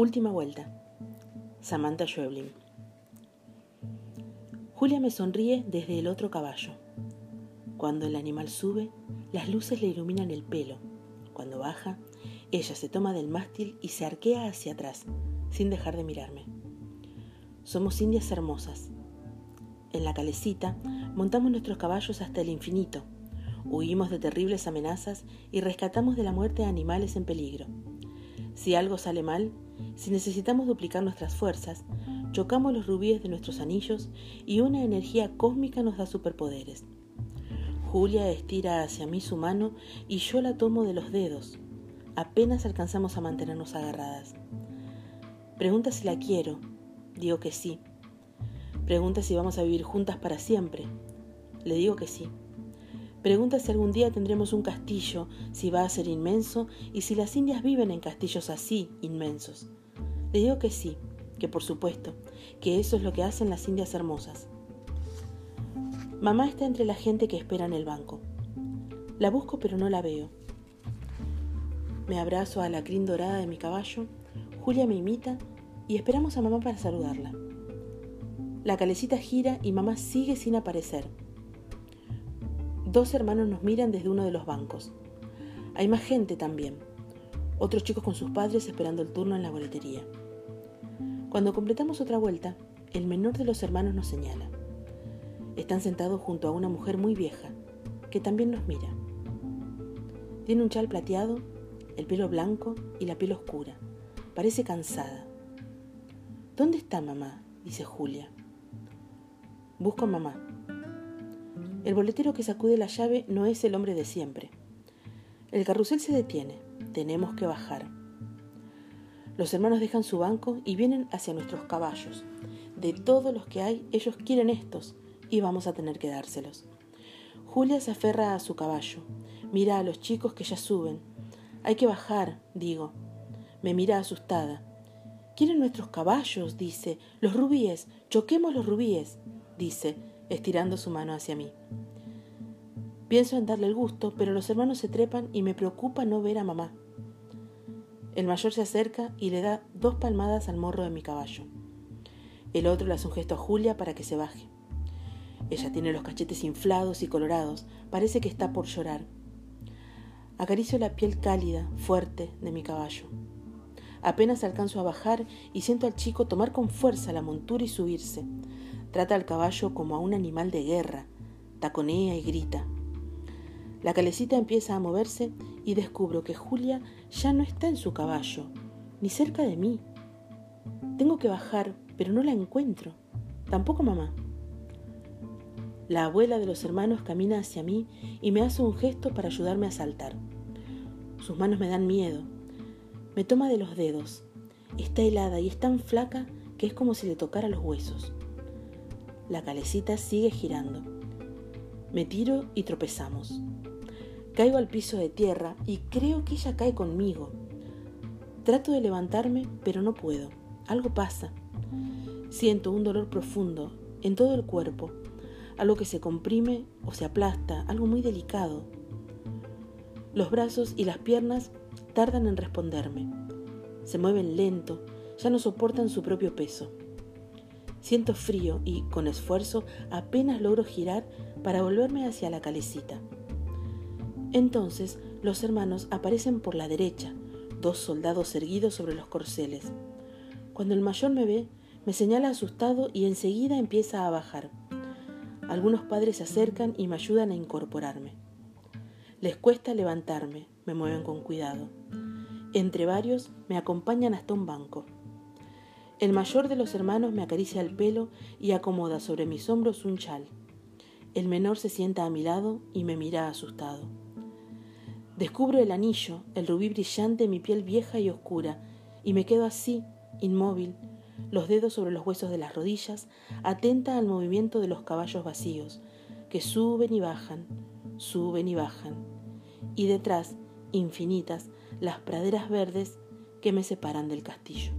Última vuelta. Samantha Schweblin. Julia me sonríe desde el otro caballo. Cuando el animal sube, las luces le iluminan el pelo. Cuando baja, ella se toma del mástil y se arquea hacia atrás, sin dejar de mirarme. Somos indias hermosas. En la calecita montamos nuestros caballos hasta el infinito, huimos de terribles amenazas y rescatamos de la muerte animales en peligro. Si algo sale mal, si necesitamos duplicar nuestras fuerzas, chocamos los rubíes de nuestros anillos y una energía cósmica nos da superpoderes. Julia estira hacia mí su mano y yo la tomo de los dedos. Apenas alcanzamos a mantenernos agarradas. Pregunta si la quiero. Digo que sí. Pregunta si vamos a vivir juntas para siempre. Le digo que sí. Pregunta si algún día tendremos un castillo, si va a ser inmenso y si las indias viven en castillos así, inmensos. Le digo que sí, que por supuesto, que eso es lo que hacen las indias hermosas. Mamá está entre la gente que espera en el banco. La busco pero no la veo. Me abrazo a la crin dorada de mi caballo, Julia me imita y esperamos a mamá para saludarla. La calecita gira y mamá sigue sin aparecer. Dos hermanos nos miran desde uno de los bancos. Hay más gente también. Otros chicos con sus padres esperando el turno en la boletería. Cuando completamos otra vuelta, el menor de los hermanos nos señala. Están sentados junto a una mujer muy vieja, que también nos mira. Tiene un chal plateado, el pelo blanco y la piel oscura. Parece cansada. ¿Dónde está mamá? dice Julia. Busco a mamá, el boletero que sacude la llave no es el hombre de siempre. El carrusel se detiene. Tenemos que bajar. Los hermanos dejan su banco y vienen hacia nuestros caballos. De todos los que hay, ellos quieren estos y vamos a tener que dárselos. Julia se aferra a su caballo. Mira a los chicos que ya suben. Hay que bajar, digo. Me mira asustada. Quieren nuestros caballos, dice. Los rubíes. Choquemos los rubíes, dice estirando su mano hacia mí. Pienso en darle el gusto, pero los hermanos se trepan y me preocupa no ver a mamá. El mayor se acerca y le da dos palmadas al morro de mi caballo. El otro le hace un gesto a Julia para que se baje. Ella tiene los cachetes inflados y colorados, parece que está por llorar. Acaricio la piel cálida, fuerte de mi caballo. Apenas alcanzo a bajar y siento al chico tomar con fuerza la montura y subirse. Trata al caballo como a un animal de guerra, taconea y grita. La calecita empieza a moverse y descubro que Julia ya no está en su caballo, ni cerca de mí. Tengo que bajar, pero no la encuentro. Tampoco mamá. La abuela de los hermanos camina hacia mí y me hace un gesto para ayudarme a saltar. Sus manos me dan miedo. Me toma de los dedos. Está helada y es tan flaca que es como si le tocara los huesos. La calecita sigue girando. Me tiro y tropezamos. Caigo al piso de tierra y creo que ella cae conmigo. Trato de levantarme, pero no puedo. Algo pasa. Siento un dolor profundo en todo el cuerpo, algo que se comprime o se aplasta, algo muy delicado. Los brazos y las piernas tardan en responderme. Se mueven lento, ya no soportan su propio peso. Siento frío y, con esfuerzo, apenas logro girar para volverme hacia la calecita. Entonces los hermanos aparecen por la derecha, dos soldados erguidos sobre los corceles. Cuando el mayor me ve, me señala asustado y enseguida empieza a bajar. Algunos padres se acercan y me ayudan a incorporarme. Les cuesta levantarme, me mueven con cuidado. Entre varios me acompañan hasta un banco. El mayor de los hermanos me acaricia el pelo y acomoda sobre mis hombros un chal. El menor se sienta a mi lado y me mira asustado. Descubro el anillo, el rubí brillante mi piel vieja y oscura, y me quedo así, inmóvil, los dedos sobre los huesos de las rodillas, atenta al movimiento de los caballos vacíos, que suben y bajan, suben y bajan, y detrás, infinitas, las praderas verdes que me separan del castillo.